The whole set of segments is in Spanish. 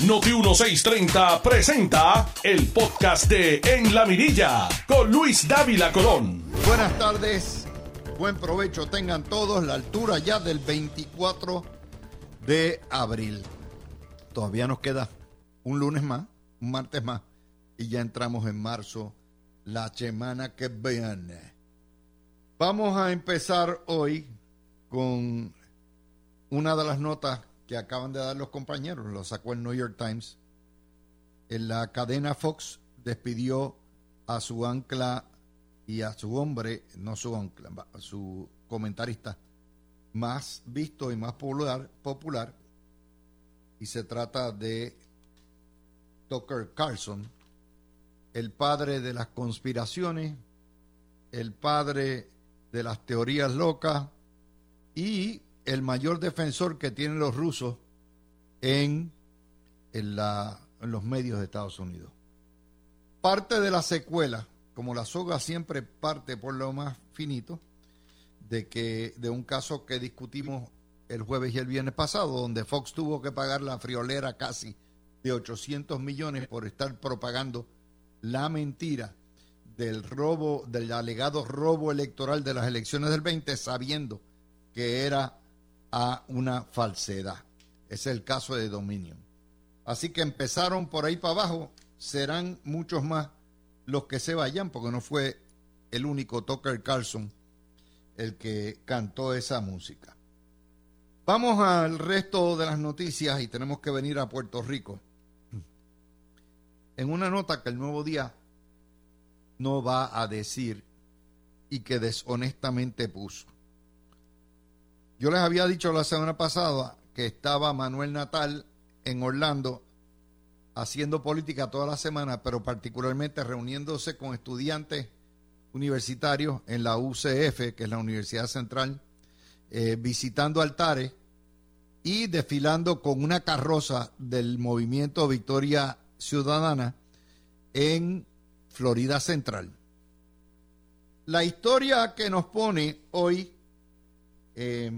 Noti 1630 presenta el podcast de En la Mirilla con Luis Dávila Colón. Buenas tardes, buen provecho tengan todos, la altura ya del 24 de abril. Todavía nos queda un lunes más, un martes más, y ya entramos en marzo, la semana que viene. Vamos a empezar hoy con una de las notas que acaban de dar los compañeros, lo sacó el New York Times. En la cadena Fox despidió a su ancla y a su hombre, no su ancla, su comentarista más visto y más popular, popular y se trata de Tucker Carlson, el padre de las conspiraciones, el padre de las teorías locas y el mayor defensor que tienen los rusos en, en, la, en los medios de Estados Unidos. Parte de la secuela, como la soga siempre parte por lo más finito, de que de un caso que discutimos el jueves y el viernes pasado, donde Fox tuvo que pagar la friolera casi de 800 millones por estar propagando la mentira del robo, del alegado robo electoral de las elecciones del 20, sabiendo que era a una falsedad. Es el caso de Dominion. Así que empezaron por ahí para abajo, serán muchos más los que se vayan, porque no fue el único Tucker Carlson el que cantó esa música. Vamos al resto de las noticias y tenemos que venir a Puerto Rico. En una nota que el nuevo día no va a decir y que deshonestamente puso. Yo les había dicho la semana pasada que estaba Manuel Natal en Orlando haciendo política toda la semana, pero particularmente reuniéndose con estudiantes universitarios en la UCF, que es la Universidad Central, eh, visitando altares y desfilando con una carroza del movimiento Victoria Ciudadana en Florida Central. La historia que nos pone hoy eh,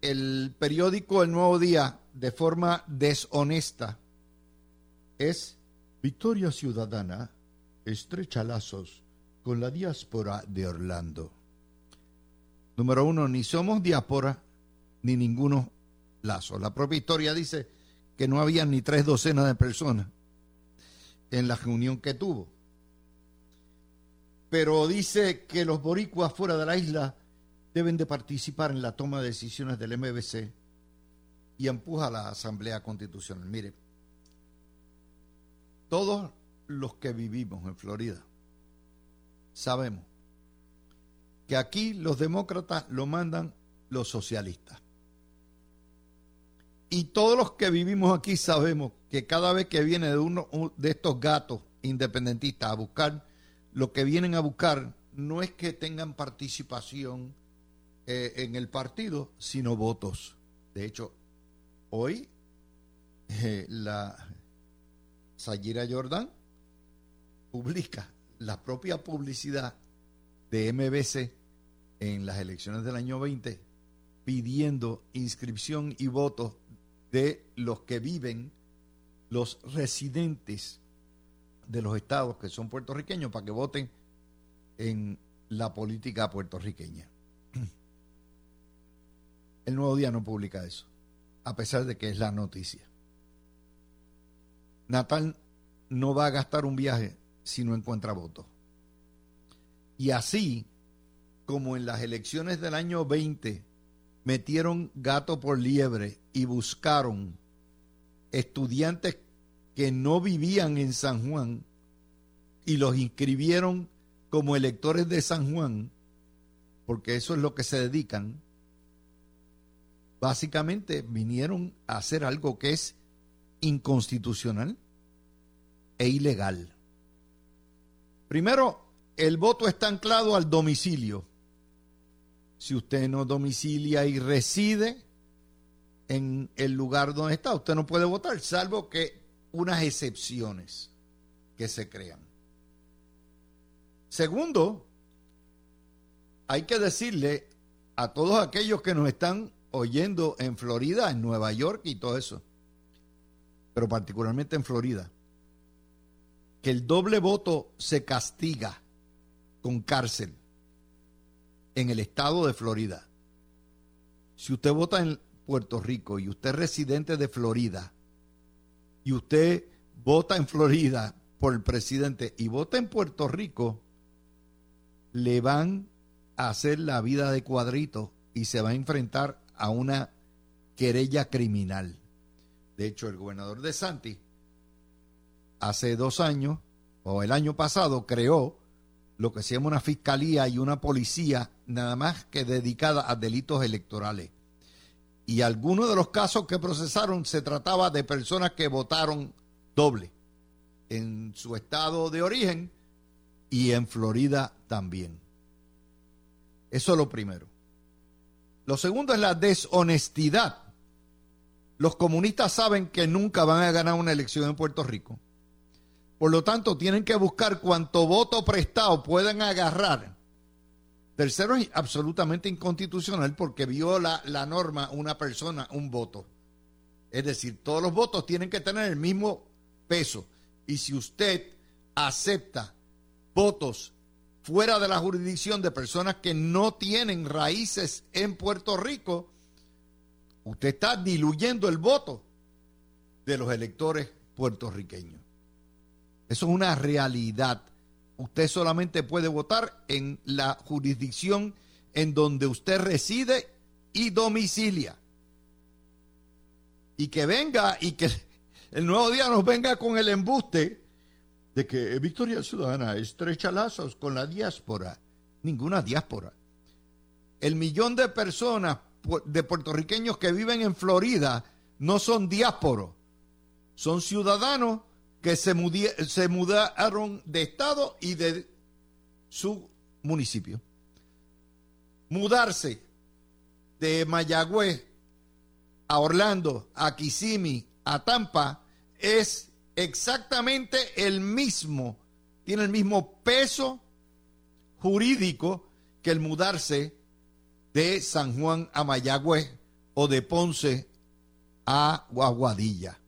el periódico El Nuevo Día de forma deshonesta es Victoria Ciudadana estrecha lazos con la diáspora de Orlando. Número uno, ni somos diáspora ni ninguno lazo. La propia historia dice que no había ni tres docenas de personas en la reunión que tuvo. Pero dice que los boricuas fuera de la isla deben de participar en la toma de decisiones del MBC y empuja a la Asamblea Constitucional. Mire, todos los que vivimos en Florida sabemos que aquí los demócratas lo mandan los socialistas. Y todos los que vivimos aquí sabemos que cada vez que viene de uno de estos gatos independentistas a buscar, lo que vienen a buscar no es que tengan participación eh, en el partido, sino votos. De hecho, hoy eh, la Sayira Jordan publica la propia publicidad de MBC en las elecciones del año 20 pidiendo inscripción y votos de los que viven, los residentes de los estados que son puertorriqueños para que voten en la política puertorriqueña. El Nuevo Día no publica eso, a pesar de que es la noticia. Natal no va a gastar un viaje si no encuentra votos. Y así como en las elecciones del año 20 metieron gato por liebre y buscaron estudiantes que no vivían en San Juan y los inscribieron como electores de San Juan, porque eso es lo que se dedican, básicamente vinieron a hacer algo que es inconstitucional e ilegal. Primero, el voto está anclado al domicilio. Si usted no domicilia y reside en el lugar donde está, usted no puede votar, salvo que unas excepciones que se crean. Segundo, hay que decirle a todos aquellos que nos están oyendo en Florida, en Nueva York y todo eso, pero particularmente en Florida, que el doble voto se castiga con cárcel en el estado de Florida. Si usted vota en Puerto Rico y usted es residente de Florida y usted vota en Florida por el presidente y vota en Puerto Rico, le van a hacer la vida de cuadrito y se va a enfrentar a una querella criminal. De hecho, el gobernador de Santi hace dos años, o el año pasado, creó lo que se llama una fiscalía y una policía nada más que dedicada a delitos electorales. Y algunos de los casos que procesaron se trataba de personas que votaron doble en su estado de origen y en Florida también. Eso es lo primero. Lo segundo es la deshonestidad. Los comunistas saben que nunca van a ganar una elección en Puerto Rico. Por lo tanto, tienen que buscar cuanto voto prestado puedan agarrar. Tercero, es absolutamente inconstitucional porque viola la norma una persona, un voto. Es decir, todos los votos tienen que tener el mismo peso. Y si usted acepta votos fuera de la jurisdicción de personas que no tienen raíces en Puerto Rico, usted está diluyendo el voto de los electores puertorriqueños. Eso es una realidad. Usted solamente puede votar en la jurisdicción en donde usted reside y domicilia. Y que venga y que el nuevo día nos venga con el embuste de que Victoria Ciudadana estrecha lazos con la diáspora. Ninguna diáspora. El millón de personas de puertorriqueños que viven en Florida no son diásporos, son ciudadanos que se, se mudaron de estado y de su municipio. Mudarse de Mayagüez a Orlando, a Kissimmee, a Tampa, es exactamente el mismo, tiene el mismo peso jurídico que el mudarse de San Juan a Mayagüez o de Ponce a Guaguadilla,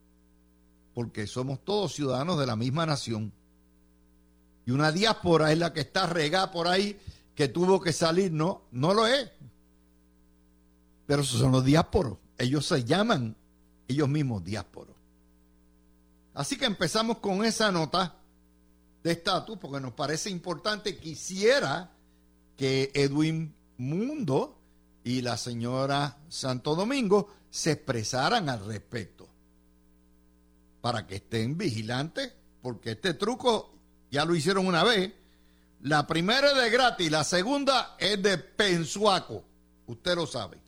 porque somos todos ciudadanos de la misma nación. Y una diáspora es la que está regada por ahí, que tuvo que salir, no, no lo es. Pero esos son los diásporos, ellos se llaman ellos mismos diásporos. Así que empezamos con esa nota de estatus porque nos parece importante. Quisiera que Edwin Mundo y la señora Santo Domingo se expresaran al respecto para que estén vigilantes porque este truco ya lo hicieron una vez. La primera es de gratis, la segunda es de pensuaco. Usted lo sabe.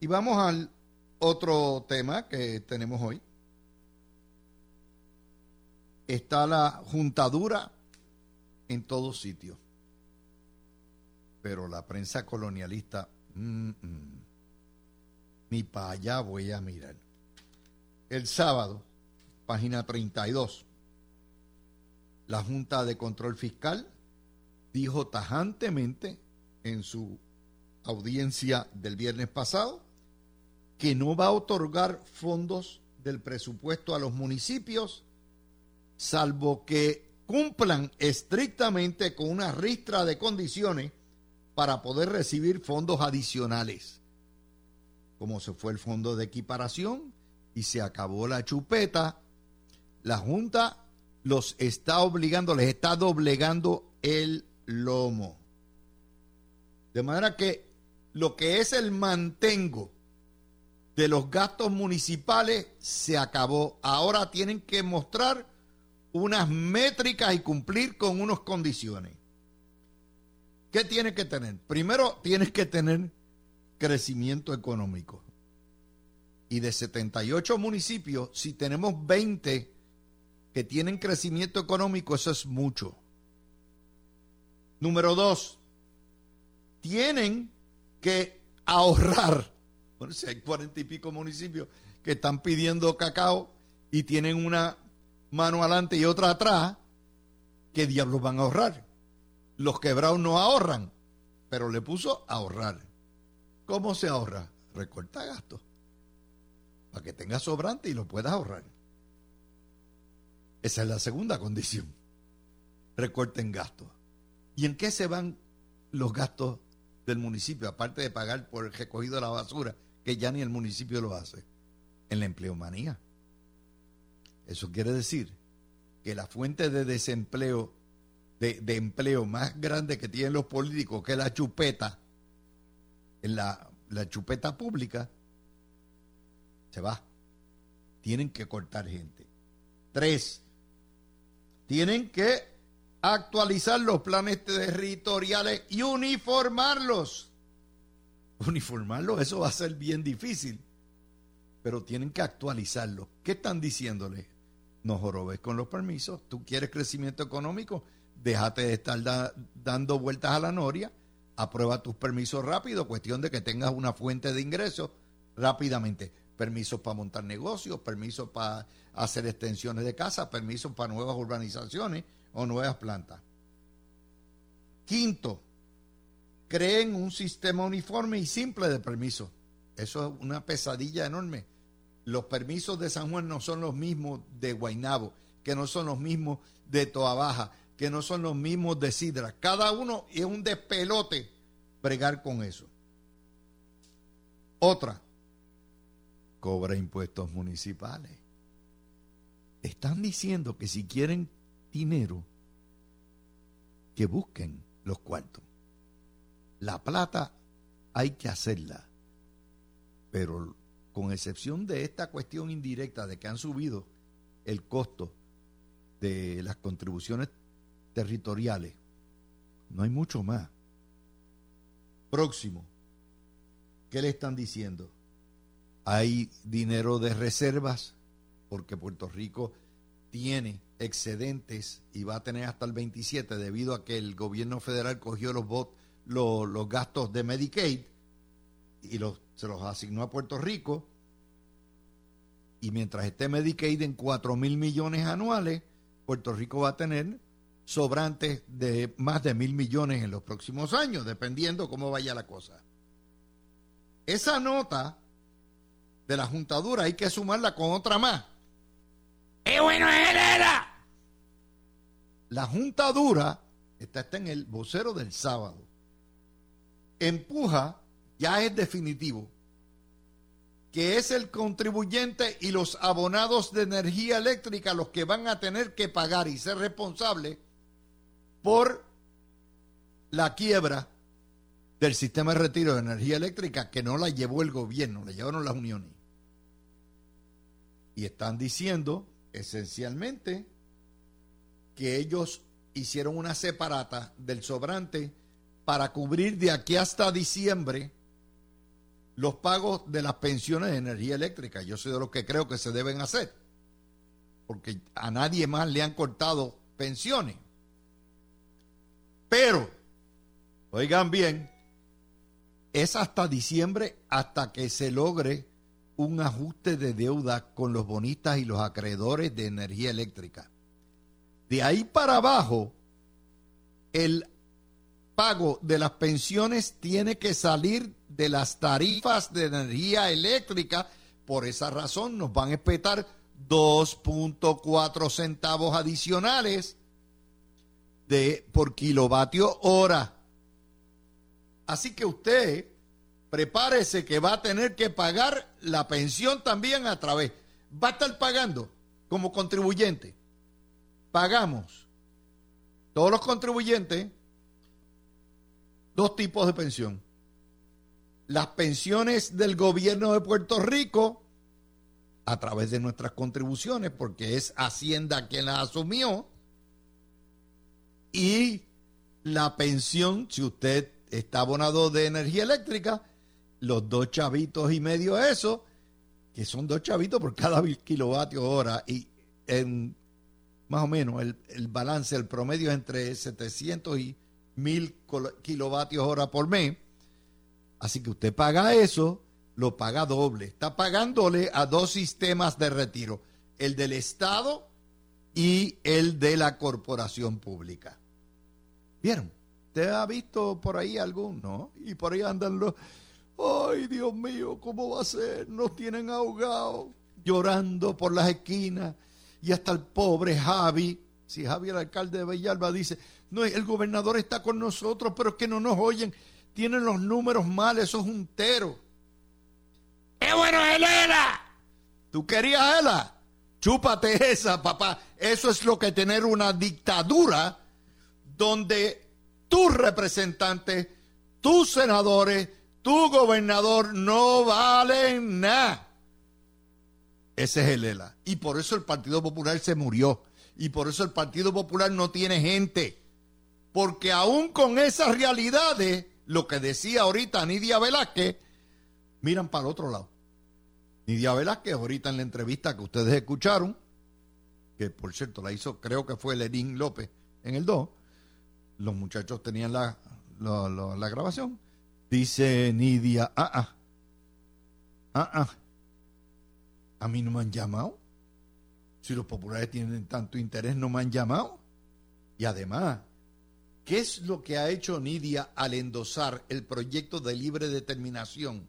Y vamos al otro tema que tenemos hoy está la juntadura en todos sitios. Pero la prensa colonialista, mm, mm, ni para allá voy a mirar. El sábado, página 32, la Junta de Control Fiscal dijo tajantemente en su audiencia del viernes pasado que no va a otorgar fondos del presupuesto a los municipios salvo que cumplan estrictamente con una ristra de condiciones para poder recibir fondos adicionales. Como se fue el fondo de equiparación y se acabó la chupeta, la Junta los está obligando, les está doblegando el lomo. De manera que lo que es el mantengo de los gastos municipales se acabó. Ahora tienen que mostrar unas métricas y cumplir con unas condiciones. ¿Qué tienes que tener? Primero, tienes que tener crecimiento económico. Y de 78 municipios, si tenemos 20 que tienen crecimiento económico, eso es mucho. Número dos, tienen que ahorrar. Bueno, si hay cuarenta y pico municipios que están pidiendo cacao y tienen una mano adelante y otra atrás, ¿qué diablos van a ahorrar? Los quebrados no ahorran, pero le puso ahorrar. ¿Cómo se ahorra? Recorta gastos. Para que tengas sobrante y lo puedas ahorrar. Esa es la segunda condición. Recorten gastos. ¿Y en qué se van los gastos del municipio, aparte de pagar por el recogido de la basura, que ya ni el municipio lo hace? En la empleomanía. Eso quiere decir que la fuente de desempleo, de, empleo más grande que tienen los políticos, que es la chupeta, en la, chupeta pública, se va. Tienen que cortar gente. Tres, tienen que actualizar los planes territoriales y uniformarlos. Uniformarlos, eso va a ser bien difícil, pero tienen que actualizarlos. ¿Qué están diciéndole? No jorobes con los permisos. Tú quieres crecimiento económico, déjate de estar dando vueltas a la noria, aprueba tus permisos rápido, cuestión de que tengas una fuente de ingresos rápidamente. Permisos para montar negocios, permisos para hacer extensiones de casa, permisos para nuevas urbanizaciones o nuevas plantas. Quinto, creen un sistema uniforme y simple de permisos. Eso es una pesadilla enorme. Los permisos de San Juan no son los mismos de Guainabo, que no son los mismos de Toa Baja, que no son los mismos de Sidra. Cada uno es un despelote bregar con eso. Otra, cobra impuestos municipales. Están diciendo que si quieren dinero, que busquen los cuartos. La plata hay que hacerla, pero con excepción de esta cuestión indirecta de que han subido el costo de las contribuciones territoriales, no hay mucho más. Próximo, ¿qué le están diciendo? Hay dinero de reservas, porque Puerto Rico tiene excedentes y va a tener hasta el 27 debido a que el gobierno federal cogió los, los, los gastos de Medicaid y los se los asignó a Puerto Rico y mientras esté Medicaid en 4 mil millones anuales, Puerto Rico va a tener sobrantes de más de mil millones en los próximos años, dependiendo cómo vaya la cosa. Esa nota de la juntadura hay que sumarla con otra más. ¡Qué bueno era! La juntadura, esta está en el vocero del sábado, empuja ya es definitivo, que es el contribuyente y los abonados de energía eléctrica los que van a tener que pagar y ser responsables por la quiebra del sistema de retiro de energía eléctrica que no la llevó el gobierno, la llevaron las uniones. Y están diciendo esencialmente que ellos hicieron una separata del sobrante para cubrir de aquí hasta diciembre los pagos de las pensiones de energía eléctrica. Yo soy de los que creo que se deben hacer, porque a nadie más le han cortado pensiones. Pero, oigan bien, es hasta diciembre hasta que se logre un ajuste de deuda con los bonistas y los acreedores de energía eléctrica. De ahí para abajo, el pago de las pensiones tiene que salir de las tarifas de energía eléctrica. Por esa razón nos van a espetar 2.4 centavos adicionales de, por kilovatio hora. Así que usted prepárese que va a tener que pagar la pensión también a través. Va a estar pagando como contribuyente. Pagamos todos los contribuyentes dos tipos de pensión. Las pensiones del gobierno de Puerto Rico a través de nuestras contribuciones, porque es Hacienda quien las asumió, y la pensión, si usted está abonado de energía eléctrica, los dos chavitos y medio eso, que son dos chavitos por cada kilovatio hora, y en más o menos el, el balance, el promedio es entre 700 y 1000 kilovatios hora por mes Así que usted paga eso, lo paga doble. Está pagándole a dos sistemas de retiro, el del Estado y el de la corporación pública. ¿Vieron? ¿Usted ha visto por ahí alguno? Y por ahí andan los, Ay, Dios mío, ¿cómo va a ser? Nos tienen ahogados, llorando por las esquinas. Y hasta el pobre Javi, si Javi, el alcalde de Bellalba, dice, no, el gobernador está con nosotros, pero es que no nos oyen. Tienen los números mal, eso es un tero. ¡Qué bueno es Ela! ¿Tú querías Ela? Chúpate esa, papá. Eso es lo que tener una dictadura donde tus representantes, tus senadores, tu gobernador no valen nada. Ese es el ELA. Y por eso el Partido Popular se murió. Y por eso el Partido Popular no tiene gente. Porque aún con esas realidades, lo que decía ahorita Nidia Velázquez, miran para el otro lado. Nidia Velázquez, ahorita en la entrevista que ustedes escucharon, que por cierto la hizo, creo que fue Lenín López en el 2, los muchachos tenían la, la grabación, Dice Nidia, ah, ah, ah, ah, a mí no me han llamado. Si los populares tienen tanto interés, no me han llamado. Y además, ¿qué es lo que ha hecho Nidia al endosar el proyecto de libre determinación,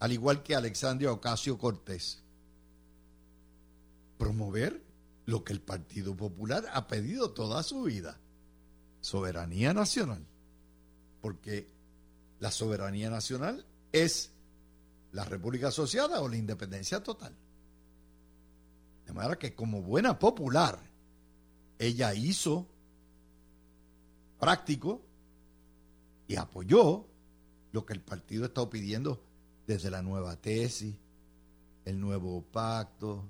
al igual que Alexandria Ocasio Cortés? Promover lo que el Partido Popular ha pedido toda su vida, soberanía nacional. Porque la soberanía nacional es la República Asociada o la independencia total. De manera que como buena popular, ella hizo práctico y apoyó lo que el partido está pidiendo desde la nueva tesis, el nuevo pacto,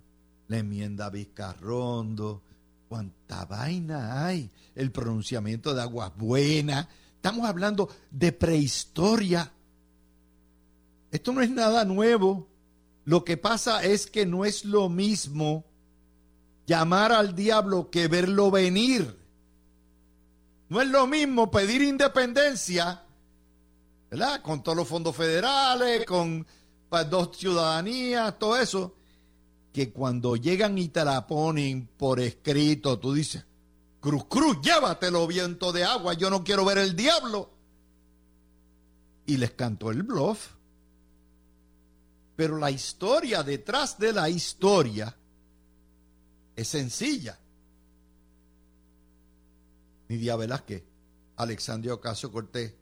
la enmienda Vizcarrondo, cuánta vaina hay, el pronunciamiento de aguas buenas, Estamos hablando de prehistoria. Esto no es nada nuevo. Lo que pasa es que no es lo mismo llamar al diablo que verlo venir. No es lo mismo pedir independencia, ¿verdad? Con todos los fondos federales, con pues, dos ciudadanías, todo eso, que cuando llegan y te la ponen por escrito, tú dices, Cruz, cruz, llévatelo, viento de agua, yo no quiero ver el diablo. Y les cantó el bluff. Pero la historia detrás de la historia es sencilla. Nidia Velázquez, Alexandria Ocasio Cortés,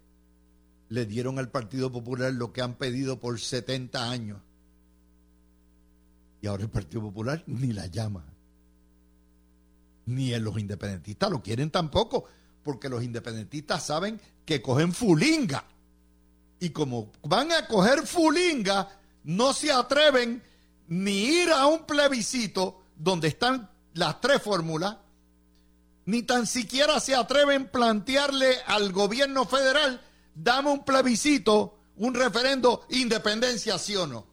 le dieron al Partido Popular lo que han pedido por 70 años. Y ahora el Partido Popular ni la llama ni los independentistas lo quieren tampoco, porque los independentistas saben que cogen fulinga. Y como van a coger fulinga, no se atreven ni ir a un plebiscito donde están las tres fórmulas, ni tan siquiera se atreven a plantearle al gobierno federal, dame un plebiscito, un referendo, independencia, sí o no.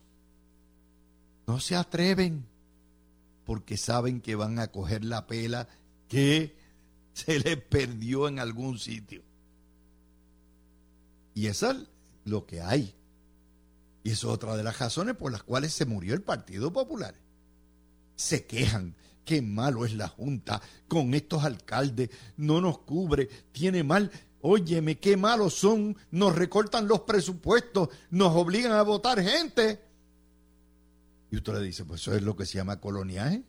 No se atreven porque saben que van a coger la pela que se les perdió en algún sitio. Y eso es lo que hay. Y eso es otra de las razones por las cuales se murió el Partido Popular. Se quejan, qué malo es la Junta con estos alcaldes, no nos cubre, tiene mal. Óyeme, qué malos son, nos recortan los presupuestos, nos obligan a votar gente. Y usted le dice, pues eso es lo que se llama coloniaje.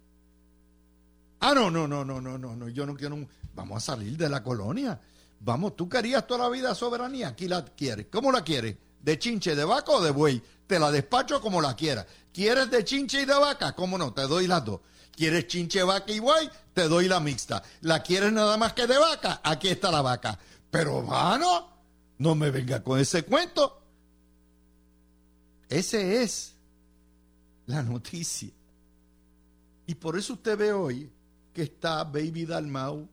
Ah, no, no, no, no, no, no, no, yo no quiero, vamos a salir de la colonia. Vamos, tú querías toda la vida soberanía, aquí la quieres. ¿Cómo la quieres? ¿De chinche, de vaca o de buey? Te la despacho como la quieras. ¿Quieres de chinche y de vaca? ¿Cómo no? Te doy las dos. ¿Quieres chinche, vaca y buey? Te doy la mixta. ¿La quieres nada más que de vaca? Aquí está la vaca. Pero, mano, no me venga con ese cuento. Ese es la noticia. Y por eso usted ve hoy que está Baby Dalmau.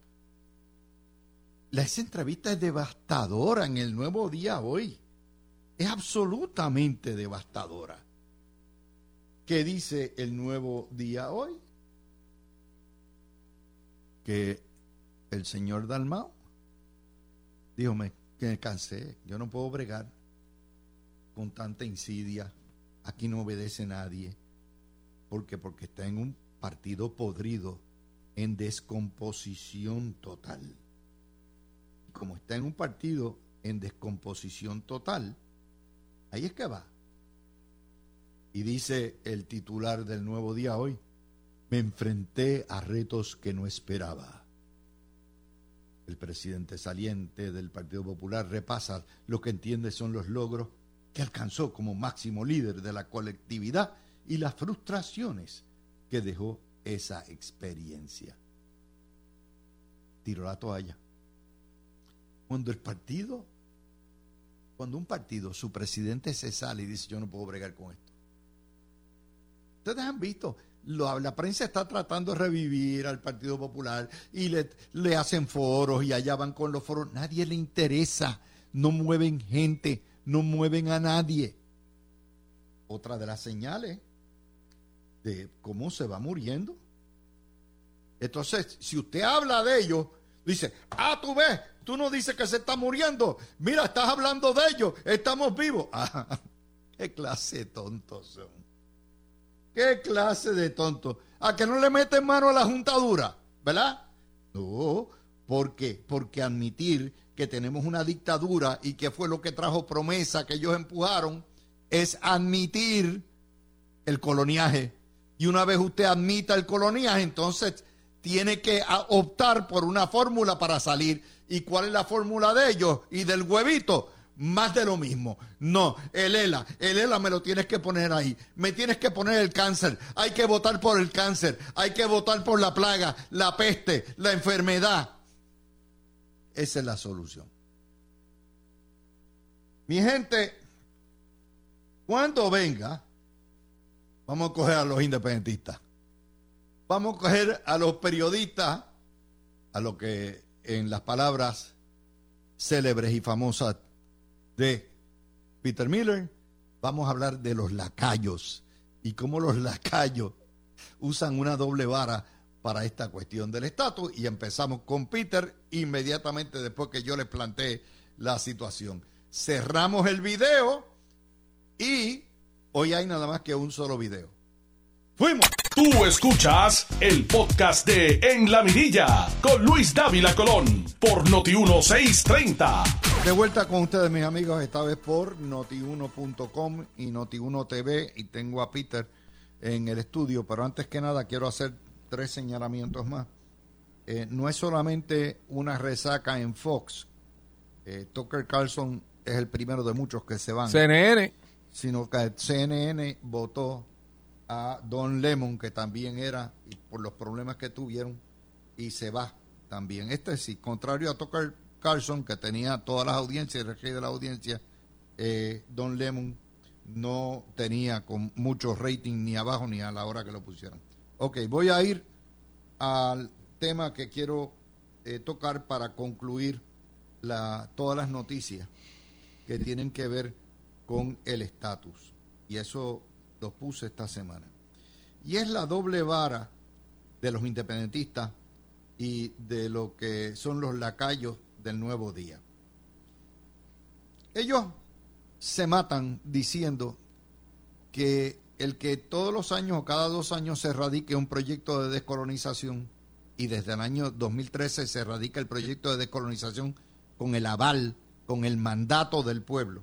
La, esa entrevista es devastadora en el nuevo día hoy. Es absolutamente devastadora. ¿Qué dice el nuevo día hoy? Que el señor Dalmau dijo, que me cansé, yo no puedo bregar con tanta insidia, aquí no obedece nadie ¿Por qué? Porque está en un partido podrido, en descomposición total. Como está en un partido en descomposición total, Ahí es que va. Y dice el titular del nuevo día hoy, me enfrenté a retos que no esperaba. El presidente saliente del Partido Popular repasa lo que entiende son los logros que alcanzó como máximo líder de la colectividad y las frustraciones que dejó esa experiencia. Tiró la toalla. Cuando el partido, cuando un partido, su presidente se sale y dice yo no puedo bregar con esto. Ustedes han visto, la prensa está tratando de revivir al Partido Popular y le, le hacen foros y allá van con los foros. Nadie le interesa, no mueven gente, no mueven a nadie. Otra de las señales de cómo se va muriendo. Entonces, si usted habla de ellos, dice, ah, tú ves, tú no dices que se está muriendo. Mira, estás hablando de ellos, estamos vivos. Ah, ¿Qué clase de tontos son? ¿Qué clase de tontos? A que no le meten mano a la juntadura, ¿verdad? No, ¿por qué? Porque admitir que tenemos una dictadura y que fue lo que trajo promesa que ellos empujaron es admitir el coloniaje. Y una vez usted admita el coloniaje, entonces tiene que optar por una fórmula para salir. ¿Y cuál es la fórmula de ellos? Y del huevito, más de lo mismo. No, el ELA, el ELA me lo tienes que poner ahí. Me tienes que poner el cáncer. Hay que votar por el cáncer. Hay que votar por la plaga, la peste, la enfermedad. Esa es la solución. Mi gente, cuando venga, vamos a coger a los independentistas. Vamos a coger a los periodistas, a lo que en las palabras célebres y famosas de Peter Miller, vamos a hablar de los lacayos y cómo los lacayos usan una doble vara para esta cuestión del estatus y empezamos con Peter inmediatamente después que yo le planteé la situación. Cerramos el video y hoy hay nada más que un solo video. Fuimos. Tú escuchas el podcast de En la Mirilla con Luis Dávila Colón por Noti 1630. De vuelta con ustedes, mis amigos, esta vez por noti1.com y Noti1 TV y tengo a Peter en el estudio, pero antes que nada quiero hacer tres señalamientos más. Eh, no es solamente una resaca en Fox. Eh, Tucker Carlson es el primero de muchos que se van. CNN. Sino que CNN votó a Don Lemon, que también era, y por los problemas que tuvieron, y se va también. Este sí, contrario a Tucker Carlson, que tenía todas las audiencias, el rey de la audiencia, eh, Don Lemon no tenía con mucho rating ni abajo ni a la hora que lo pusieron. Ok, voy a ir al tema que quiero eh, tocar para concluir la, todas las noticias que tienen que ver con el estatus. Y eso lo puse esta semana. Y es la doble vara de los independentistas y de lo que son los lacayos del nuevo día. Ellos se matan diciendo que el que todos los años o cada dos años se radique un proyecto de descolonización y desde el año 2013 se radica el proyecto de descolonización con el aval, con el mandato del pueblo,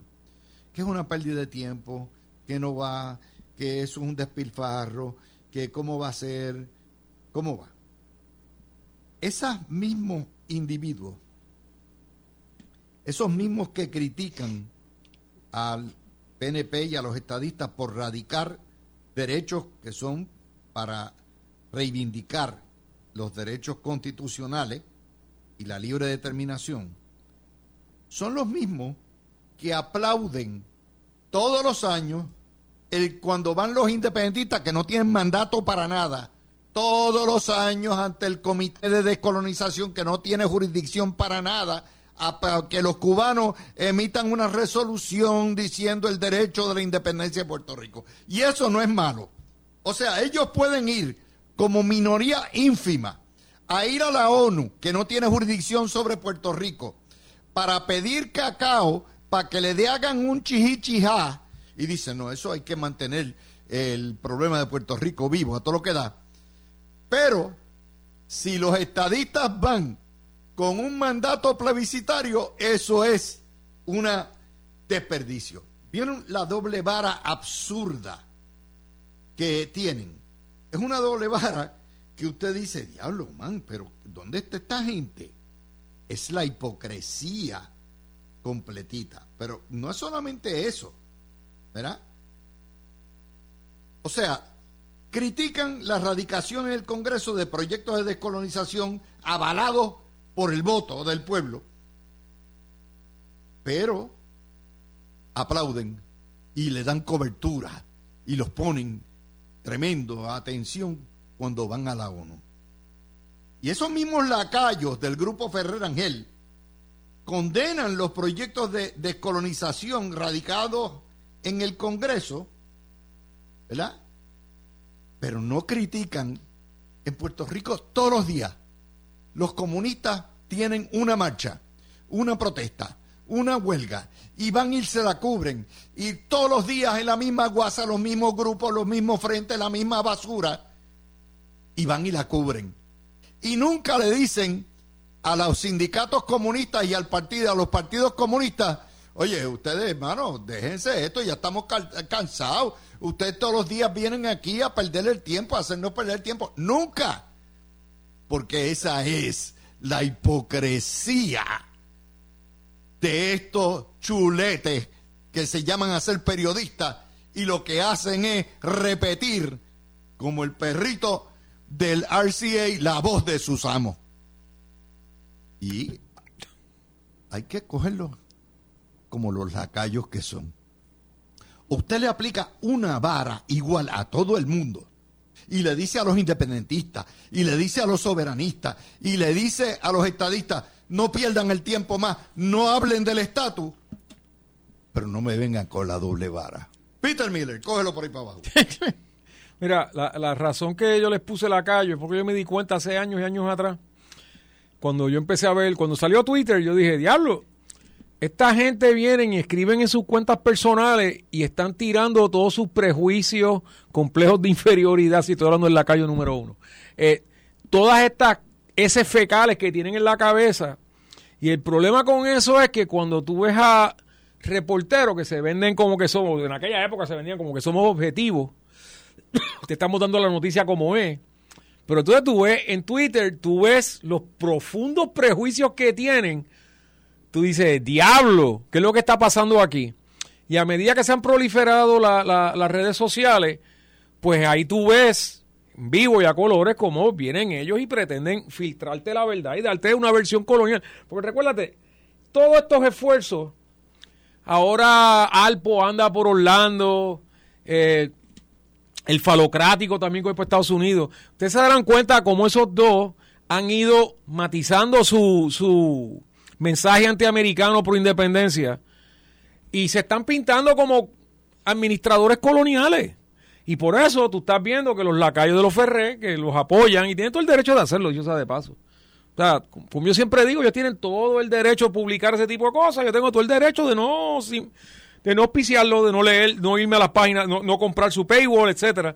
que es una pérdida de tiempo, que no va, que es un despilfarro, que cómo va a ser, cómo va. Esos mismos individuos, esos mismos que critican al PNP y a los estadistas por radicar derechos que son para reivindicar los derechos constitucionales y la libre determinación, son los mismos que aplauden todos los años el, cuando van los independentistas que no tienen mandato para nada, todos los años ante el Comité de Descolonización que no tiene jurisdicción para nada, a que los cubanos emitan una resolución diciendo el derecho de la independencia de Puerto Rico. Y eso no es malo. O sea, ellos pueden ir como minoría ínfima a ir a la ONU, que no tiene jurisdicción sobre Puerto Rico, para pedir cacao, para que le hagan un chihichijá, y dicen, no, eso hay que mantener el problema de Puerto Rico vivo, a todo lo que da. Pero, si los estadistas van con un mandato plebiscitario, eso es un desperdicio. ¿Vieron la doble vara absurda que tienen? Es una doble vara que usted dice, diablo, man, pero ¿dónde está esta gente? Es la hipocresía completita. Pero no es solamente eso, ¿verdad? O sea, critican la radicación en el Congreso de proyectos de descolonización avalados por el voto del pueblo, pero aplauden y le dan cobertura y los ponen tremendo atención cuando van a la ONU. Y esos mismos lacayos del grupo Ferrer Ángel condenan los proyectos de descolonización radicados en el Congreso, ¿verdad? Pero no critican en Puerto Rico todos los días. Los comunistas tienen una marcha, una protesta, una huelga y van y se la cubren. Y todos los días en la misma guasa, los mismos grupos, los mismos frentes, la misma basura. Y van y la cubren. Y nunca le dicen a los sindicatos comunistas y al partido, a los partidos comunistas, oye, ustedes, hermano, déjense esto, ya estamos cansados. Ustedes todos los días vienen aquí a perder el tiempo, a hacernos perder el tiempo. Nunca. Porque esa es la hipocresía de estos chuletes que se llaman a ser periodistas y lo que hacen es repetir como el perrito del RCA la voz de sus amos. Y hay que cogerlo como los lacayos que son. Usted le aplica una vara igual a todo el mundo y le dice a los independentistas y le dice a los soberanistas y le dice a los estadistas, no pierdan el tiempo más, no hablen del estatus, pero no me vengan con la doble vara. Peter Miller, cógelo por ahí para abajo. Mira, la, razón que yo les puse la calle es porque yo me di cuenta hace años y años atrás, cuando yo empecé a ver, cuando salió Twitter, yo dije, diablo, esta gente viene y escriben en sus cuentas personales y están tirando todos sus prejuicios, complejos de inferioridad, si estoy hablando del lacayo número uno. Eh, todas estas fecales que tienen en la cabeza. Y el problema con eso es que cuando tú ves a reporteros que se venden como que somos, en aquella época se vendían como que somos objetivos, te estamos dando la noticia como es. Pero entonces tú ves en Twitter, tú ves los profundos prejuicios que tienen. Tú dices, diablo, ¿qué es lo que está pasando aquí? Y a medida que se han proliferado las redes sociales, pues ahí tú ves vivo y a colores como vienen ellos y pretenden filtrarte la verdad y darte una versión colonial. Porque recuérdate, todos estos esfuerzos, ahora Alpo anda por Orlando, eh, el falocrático también con Estados Unidos. Ustedes se darán cuenta cómo esos dos han ido matizando su, su mensaje antiamericano por independencia y se están pintando como administradores coloniales. Y por eso tú estás viendo que los lacayos de los Ferré, que los apoyan y tienen todo el derecho de hacerlo, yo sé de paso. O sea, como yo siempre digo, ellos tienen todo el derecho a publicar ese tipo de cosas. Yo tengo todo el derecho de no de no auspiciarlo, de no leer, no irme a las páginas, no, comprar su paywall, etcétera,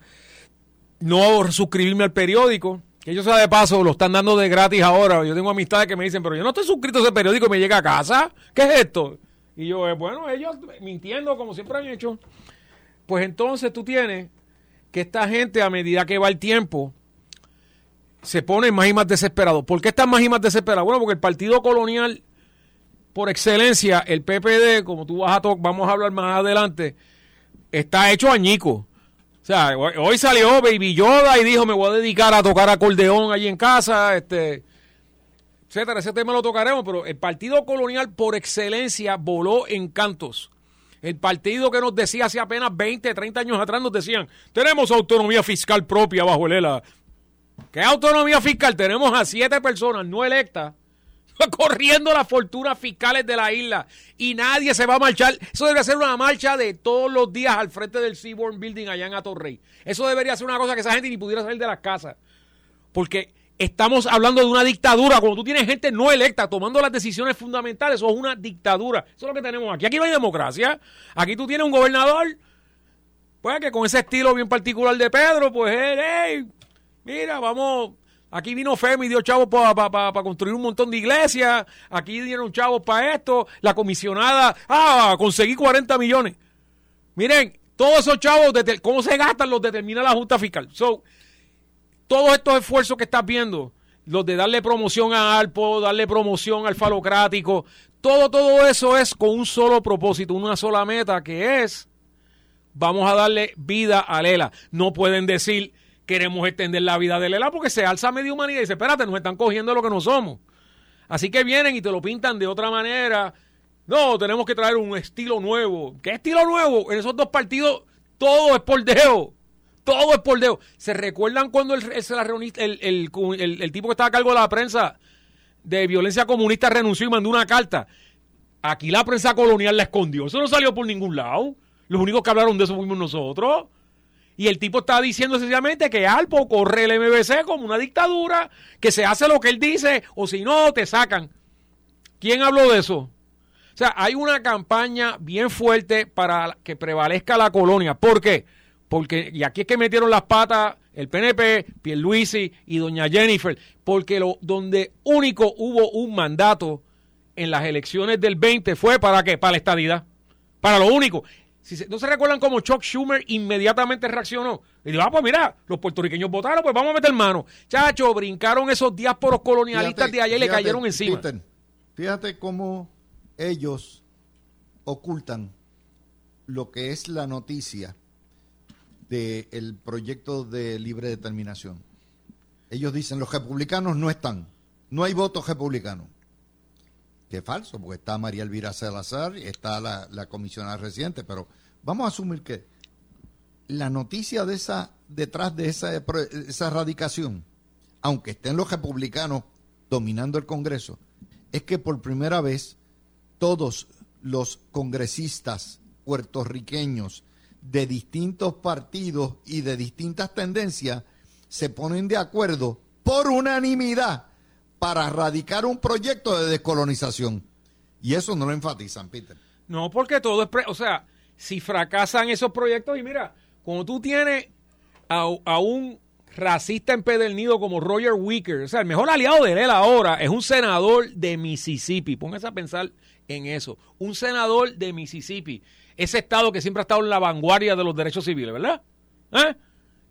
no suscribirme al periódico, que ellos de paso lo están dando de gratis ahora. Yo tengo amistades que me dicen, pero yo no estoy suscrito a ese periódico y me llega a casa. ¿Qué es esto? Y yo, eh, bueno, ellos mintiendo como siempre han hecho. Pues entonces tú tienes que esta gente, a medida que va el tiempo, se pone más y más desesperado. ¿Por qué están más y más desesperados? Bueno, porque el Partido Colonial por excelencia, el PPD, como tú vas a vamos a hablar más adelante, está hecho añico. O sea, hoy salió Baby Yoda y dijo, me voy a dedicar a tocar acordeón allí en casa, este, etcétera. Ese tema lo tocaremos, pero el Partido Colonial por excelencia voló en cantos. El partido que nos decía hace apenas 20, 30 años atrás, nos decían, tenemos autonomía fiscal propia bajo el ELA. ¿Qué autonomía fiscal? Tenemos a siete personas no electas corriendo las fortunas fiscales de la isla y nadie se va a marchar. Eso debería ser una marcha de todos los días al frente del Seabourn Building allá en Atorrey. Eso debería ser una cosa que esa gente ni pudiera salir de las casas. Porque estamos hablando de una dictadura. Cuando tú tienes gente no electa tomando las decisiones fundamentales, eso es una dictadura. Eso es lo que tenemos aquí. Aquí no hay democracia. Aquí tú tienes un gobernador, pues que con ese estilo bien particular de Pedro, pues, hey, mira, vamos Aquí vino FEMI y dio chavos para construir un montón de iglesias. Aquí dieron chavos para esto. La comisionada, ah, conseguí 40 millones. Miren, todos esos chavos, cómo se gastan, los determina la Junta Fiscal. So, todos estos esfuerzos que estás viendo, los de darle promoción a Alpo, darle promoción al falocrático, todo, todo eso es con un solo propósito, una sola meta, que es, vamos a darle vida a Lela. No pueden decir, queremos extender la vida de Lela, porque se alza media humanidad y dice, espérate, nos están cogiendo lo que no somos. Así que vienen y te lo pintan de otra manera. No, tenemos que traer un estilo nuevo. ¿Qué estilo nuevo? En esos dos partidos todo es por. Todo es por dedo. ¿Se recuerdan cuando el, el, tipo que estaba a cargo de la prensa de violencia comunista renunció y mandó una carta? Aquí la prensa colonial la escondió. Eso no salió por ningún lado. Los únicos que hablaron de eso fuimos nosotros. Y el tipo está diciendo sencillamente que Alpo corre el MBC como una dictadura, que se hace lo que él dice, o si no, te sacan. ¿Quién habló de eso? O sea, hay una campaña bien fuerte para que prevalezca la colonia. ¿Por qué? Porque, y aquí es que metieron las patas el PNP, Pierluisi y doña Jennifer, porque lo, donde único hubo un mandato en las elecciones del 20 fue para qué? Para la estadidad. Para lo único. Si ¿No se recuerdan cómo Chuck Schumer inmediatamente reaccionó? Y dijo, ah, pues mira, los puertorriqueños votaron, pues vamos a meter mano. Chacho, brincaron esos diásporos colonialistas de allá y le cayeron encima. fíjate cómo ellos ocultan lo que es la noticia del proyecto de libre determinación. Ellos dicen, los republicanos no están, no hay votos republicanos. Es falso, porque está María Elvira Salazar y está la, comisionada reciente, pero vamos a asumir que la noticia de esa, detrás de esa, esa radicación, aunque estén los republicanos dominando el Congreso, es que por primera vez todos los congresistas puertorriqueños de distintos partidos y de distintas tendencias se ponen de acuerdo por unanimidad para radicar un proyecto de descolonización. Y eso no lo enfatizan, Peter. No, porque todo es... o sea, si fracasan esos proyectos, y mira, cuando tú tienes a, un racista empedernido como Roger Wicker, o sea, el mejor aliado de él ahora es un senador de Mississippi. Póngase a pensar en eso. Un senador de Mississippi, ese estado que siempre ha estado en la vanguardia de los derechos civiles, ¿verdad? ¿Eh?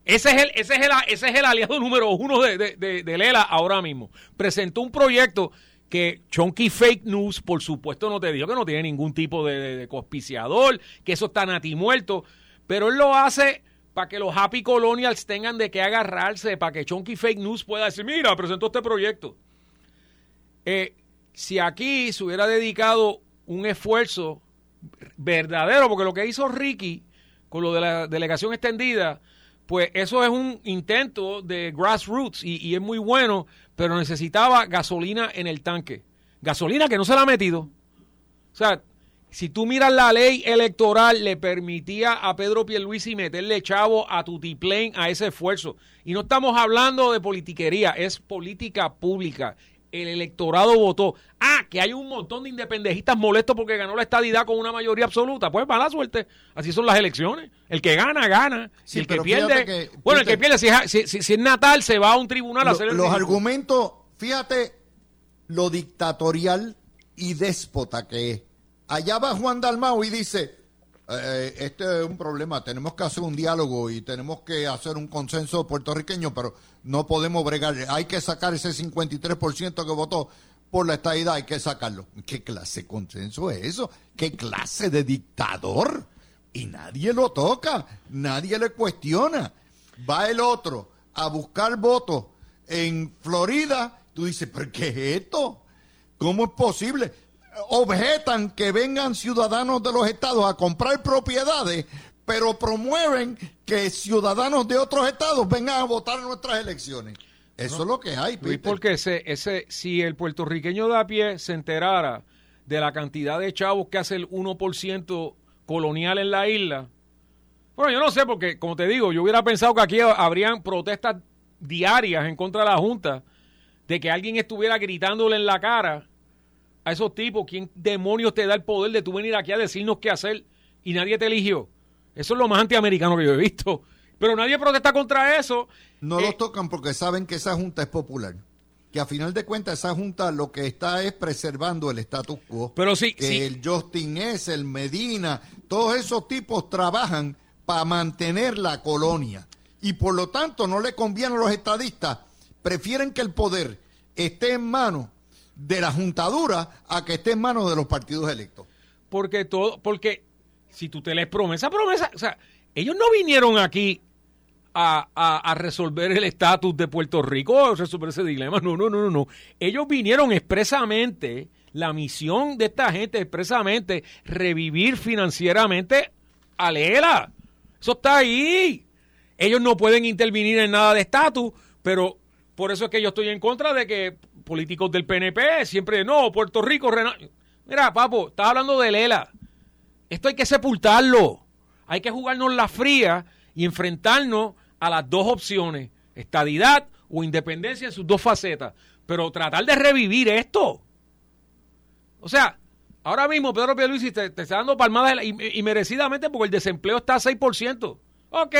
Ese es, el, ese, es el, ese es el aliado número uno de, de, de, Lela ahora mismo. Presentó un proyecto que Chunky Fake News, por supuesto, no te dijo que no tiene ningún tipo de, conspiciador, que eso está natimuerto, pero él lo hace para que los Happy Colonials tengan de qué agarrarse, para que Chunky Fake News pueda decir, mira, presentó este proyecto. Eh, si aquí se hubiera dedicado un esfuerzo verdadero, porque lo que hizo Ricky con lo de la delegación extendida, pues eso es un intento de grassroots y, y, es muy bueno, pero necesitaba gasolina en el tanque. Gasolina que no se la ha metido. O sea, si tú miras la ley electoral, le permitía a Pedro Pierluisi meterle chavo a Tutiplén a ese esfuerzo. Y no estamos hablando de politiquería, es política pública el electorado votó. Ah, que hay un montón de independejistas molestos porque ganó la estadidad con una mayoría absoluta. Pues mala suerte. Así son las elecciones. El que gana, gana. Si el que pierde. bueno, el que pierde, si es, natal, se va a un tribunal a hacer el Los argumentos, fíjate lo dictatorial y déspota que es. Allá va Juan Dalmau y dice: eh, este es un problema, tenemos que hacer un diálogo y tenemos que hacer un consenso puertorriqueño, pero no podemos bregar, hay que sacar ese 53% que votó por la estadidad, hay que sacarlo. ¿Qué clase de consenso es eso? ¿Qué clase de dictador? Y nadie lo toca, nadie le cuestiona. Va el otro a buscar votos en Florida, tú dices, ¿pero qué es esto? ¿Cómo es posible? Objetan que vengan ciudadanos de los estados a comprar propiedades, pero promueven que ciudadanos de otros estados vengan a votar en nuestras elecciones. Eso es lo que hay. Peter. Porque ese, ese, si el puertorriqueño de a pie se enterara de la cantidad de chavos que hace el 1% colonial en la isla, bueno, yo no sé, porque como te digo, yo hubiera pensado que aquí habrían protestas diarias en contra de la Junta, de que alguien estuviera gritándole en la cara a esos tipos? ¿Quién demonios te da el poder de tú venir aquí a decirnos qué hacer y nadie te eligió? Eso es lo más antiamericano que yo he visto. Pero nadie protesta contra eso. No los eh, tocan porque saben que esa junta es popular. que a final de cuentas esa junta lo que está es preservando el status quo. Pero sí, que sí. el Justin S, el Medina, todos esos tipos trabajan para mantener la colonia. Y por lo tanto no le conviene a los estadistas, prefieren que el poder esté en manos de la juntadura a que esté en manos de los partidos electos. Porque todo, porque si tú te les promesa, promesa, o sea, ellos no vinieron aquí a, a- a resolver el estatus de Puerto Rico, a resolver ese dilema. No, no, no, no, no. Ellos vinieron expresamente, la misión de esta gente expresamente, revivir financieramente a Lela. Eso está ahí. Ellos no pueden intervenir en nada de estatus, pero por eso es que yo estoy en contra de que políticos del PNP siempre, no, Puerto Rico, rena-". Mira, papo, estás hablando de Lela. Esto hay que sepultarlo. Hay que jugarnos la fría y enfrentarnos a las dos opciones, estadidad o independencia en sus dos facetas. Pero tratar de revivir esto. O sea, ahora mismo Pedro Pierluisi te, te está dando palmadas y, y merecidamente porque el desempleo está a 6%. Ok,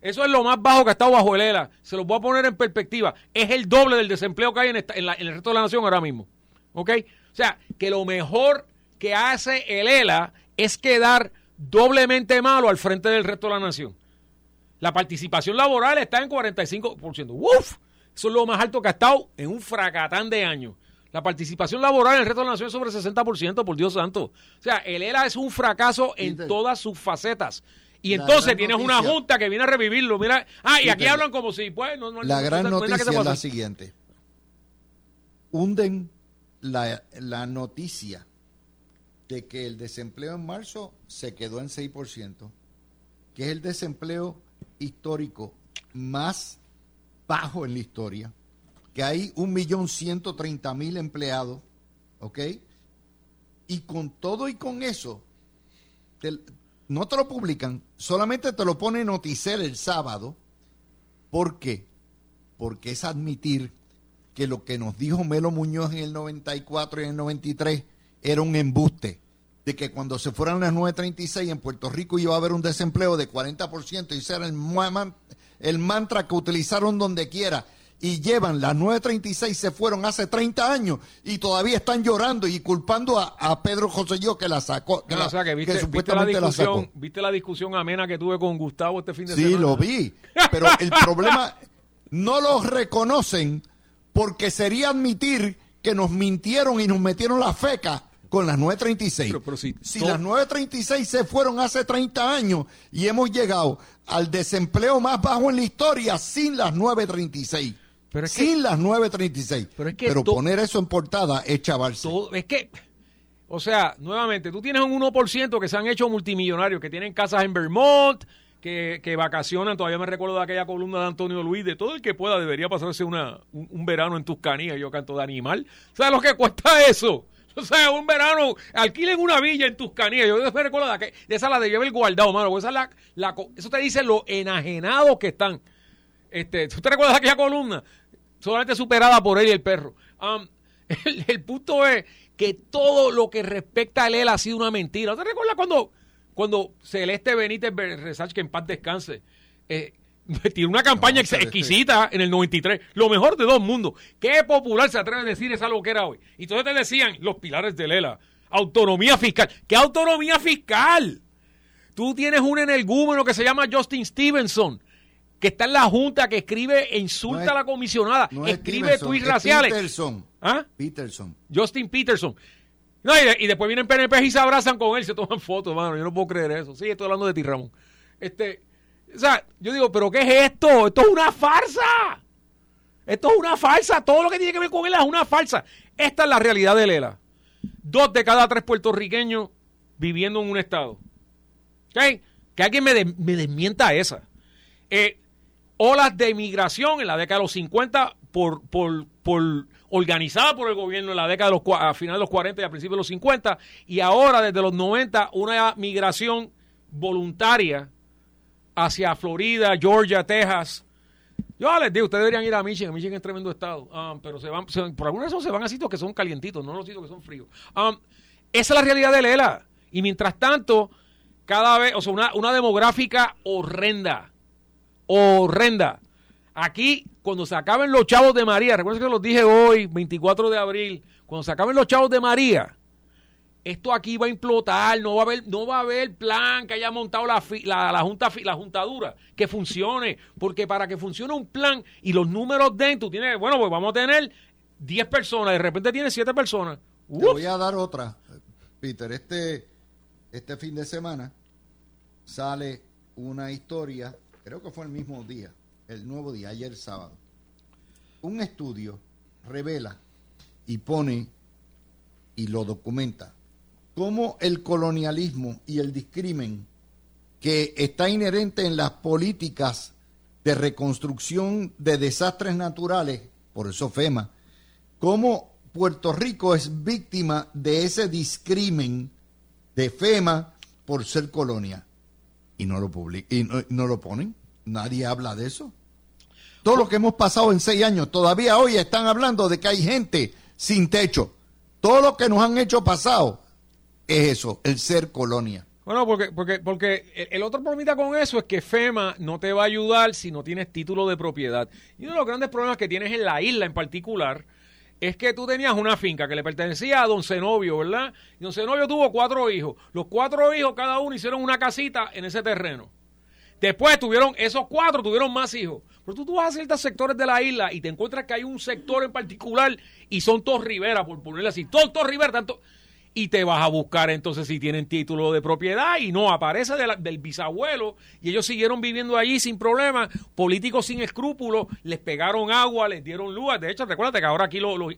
eso es lo más bajo que ha estado bajo el ELA. Se los voy a poner en perspectiva. Es el doble del desempleo que hay en, esta- en la- en el resto de la nación ahora mismo. ¿Ok? O sea, que lo mejor que hace el ELA es quedar doblemente malo al frente del resto de la nación. La participación laboral está en 45%. ¡Uf! Eso es lo más alto que ha estado en un fracatán de años. La participación laboral en el resto de la nación es sobre 60%, por Dios santo. O sea, el ELA es un fracaso en todas sus facetas. Y entonces tienes una junta que viene a revivirlo. Mira, ah, y aquí hablan como si, pues, no, no- La no- gran no- noticia es la siguiente. Hunden la, la noticia de que el desempleo en marzo se quedó en 6%, que es el desempleo histórico más bajo en la historia, que hay 1.130.000 empleados, ¿ok? Y con todo y con eso, te- no te lo publican, solamente te lo pone Noticel el sábado. ¿Por qué? Porque es admitir que lo que nos dijo Melo Muñoz en el 94 y en el 93 era un embuste. De que cuando se fueran las 9.36 en Puerto Rico iba a haber un desempleo de 40% y ese era el, el mantra que utilizaron donde quiera. Y llevan las 9.36, se fueron hace 30 años y todavía están llorando y culpando a, a Pedro José yo que la sacó. Que, la- o sea, que que viste, viste la supuestamente la discusión, sacó. viste la discusión amena que tuve con Gustavo este fin de Sí, semana. lo vi. Pero el problema, no los reconocen porque sería admitir que nos mintieron y nos metieron la feca con las 936. Pero- pero si si to- las 936 se fueron hace 30 años y hemos llegado al desempleo más bajo en la historia sin las 936. Pero es que- sin las 936. pero es que to- poner eso en portada es chavarse. Todo- es que, o sea, nuevamente, tú tienes un 1% que se han hecho multimillonarios, que tienen casas en Vermont, que, que vacacionan. Todavía me recuerdo de aquella columna de Antonio Luis, de todo el que pueda debería pasarse una, un, un verano en Tuscanía. Yo canto de animal. ¿Sabes lo que cuesta eso? O sea, un verano, alquilen una villa en Tuscanía. Yo me recuerdo de, de esa la de llevar el guardado, mano. Esa es la, la eso te dice lo enajenados que están. Este, ¿Tú te recuerdas de aquella columna? Solamente superada por él y el perro. Am, el, el punto es que todo lo que respecta a él ha sido una mentira. ¿Te recuerdas cuando, cuando Celeste Benítez Resach, que en paz descanse, eh, tiene una campaña No, exquisita en el 93, lo mejor de dos mundos. ¿Qué popular se atreve a decir esa era hoy? Y entonces te decían los pilares de Lela, autonomía fiscal. ¿Qué autonomía fiscal? Tú tienes un energúmeno que se llama Justin Stevenson, que está en la junta, que escribe e insulta No es- a la comisionada, No es escribe Stevenson, tweets es raciales. Peterson. ¿Ah? Peterson. Justin Peterson. No, y, de- y después vienen PNP y se abrazan con él, se toman fotos, mano. Yo no puedo creer eso. Sí, estoy hablando de ti, Ramón. Este, o sea, yo digo, ¿pero qué es esto? Esto es una farsa. Esto es una farsa. Todo lo que tiene que ver con él es una farsa. Esta es la realidad de Lela. Dos de cada tres puertorriqueños viviendo en un estado. ¿Ok? Que alguien me, de- me desmienta esa. Eh, olas de migración en la década de los 50 por, por, por organizada por el gobierno en la década de los a finales de los 40 y a principios de los 50 y ahora desde los 90 una migración voluntaria hacia Florida, Georgia, Texas. Yo les digo, ustedes deberían ir a Michigan. Michigan es tremendo estado. Ah, pero se van, por alguna razón se van a sitios que son calientitos, no a los sitios que son fríos. Ah, esa es la realidad de Lela. Y mientras tanto, cada vez, o sea, una, una demográfica horrenda. Horrenda. Aquí, cuando se acaben los chavos de María, recuerden que los dije hoy, 24 de abril, cuando se acaben los chavos de María, esto aquí va a implotar, no va a haber, no va a haber plan que haya montado la, la, la, junta, la juntadura, que funcione, porque para que funcione un plan y los números den, tú tienes, bueno, pues vamos a tener 10 personas, de repente tienes 7 personas. Te voy a dar otra, Peter, este, este fin de semana sale una historia, creo que fue el mismo día, el nuevo día, ayer sábado. Un estudio revela y pone y lo documenta cómo el colonialismo y el discrimen que está inherente en las políticas de reconstrucción de desastres naturales, por eso FEMA, cómo Puerto Rico es víctima de ese discrimen de FEMA por ser colonia. Y no lo, y no, lo ponen. Nadie habla de eso. Todo lo que hemos pasado en seis años, todavía hoy están hablando de que hay gente sin techo. Todo lo que nos han hecho pasado es eso, el ser colonia. Bueno, porque, porque, porque el otro problema con eso es que FEMA no te va a ayudar si no tienes título de propiedad. Y uno de los grandes problemas que tienes en la isla en particular es que tú tenías una finca que le pertenecía a don Zenobio, ¿verdad? Y don Zenobio tuvo cuatro hijos. Los cuatro hijos, cada uno hicieron una casita en ese terreno. Después tuvieron, esos cuatro tuvieron más hijos. Pero tú, tú vas a ciertos sectores de la isla y te encuentras que hay un sector en particular y son todos Rivera, por ponerle así. Todos, todos Rivera, tanto y te vas a buscar entonces si tienen título de propiedad y no, aparece del bisabuelo y ellos siguieron viviendo allí sin problema, políticos sin escrúpulos, les pegaron agua, les dieron luz. De hecho, recuérdate que ahora aquí, lo,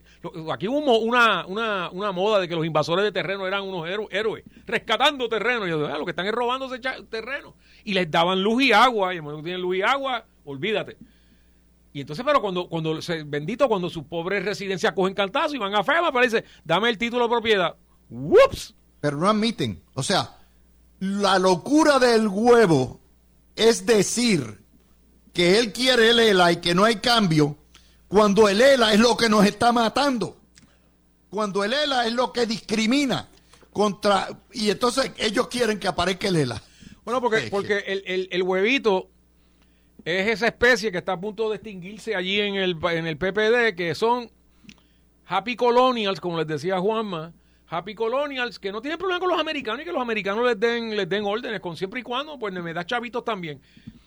aquí hubo una, una, una, moda de que los invasores de terreno eran unos héroes, rescatando terreno. Y yo, ah, lo que están es robándose terreno. Y les daban luz y agua, y el momento que tienen luz y agua, olvídate. Y entonces, pero cuando, cuando bendito, cuando sus pobres residencias cogen cantazo y van a FEMA, parece, dame el título de propiedad ¡Whoops! Pero no admiten. O sea, la locura del huevo es decir que él quiere el ELA y que no hay cambio cuando el ELA es lo que nos está matando. Cuando el ELA es lo que discrimina contra... Y entonces ellos quieren que aparezca el ELA. Bueno, porque, porque el, el, huevito es esa especie que está a punto de extinguirse allí en el, en el PPD, que son happy colonials, como les decía Juanma, Happy Colonials, que no tienen problema con los americanos y que los americanos les den, les den órdenes, con siempre y cuando, pues me da chavitos también.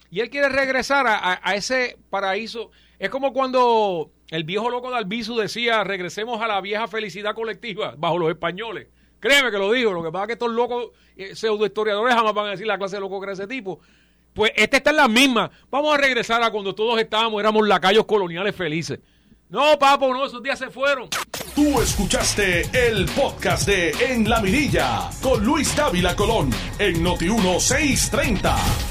Y él quiere regresar a, ese paraíso. Es como cuando el viejo loco de Albizu decía, regresemos a la vieja felicidad colectiva bajo los españoles. Créeme que lo digo, lo que pasa es que estos locos eh, pseudo historiadores jamás van a decir la clase de loco que era ese tipo. Pues este está en la misma. Vamos a regresar a cuando todos estábamos, éramos lacayos coloniales felices. No, papo, no, esos días se fueron. Tú escuchaste el podcast de En la Mirilla con Luis Dávila Colón en Noti 1630.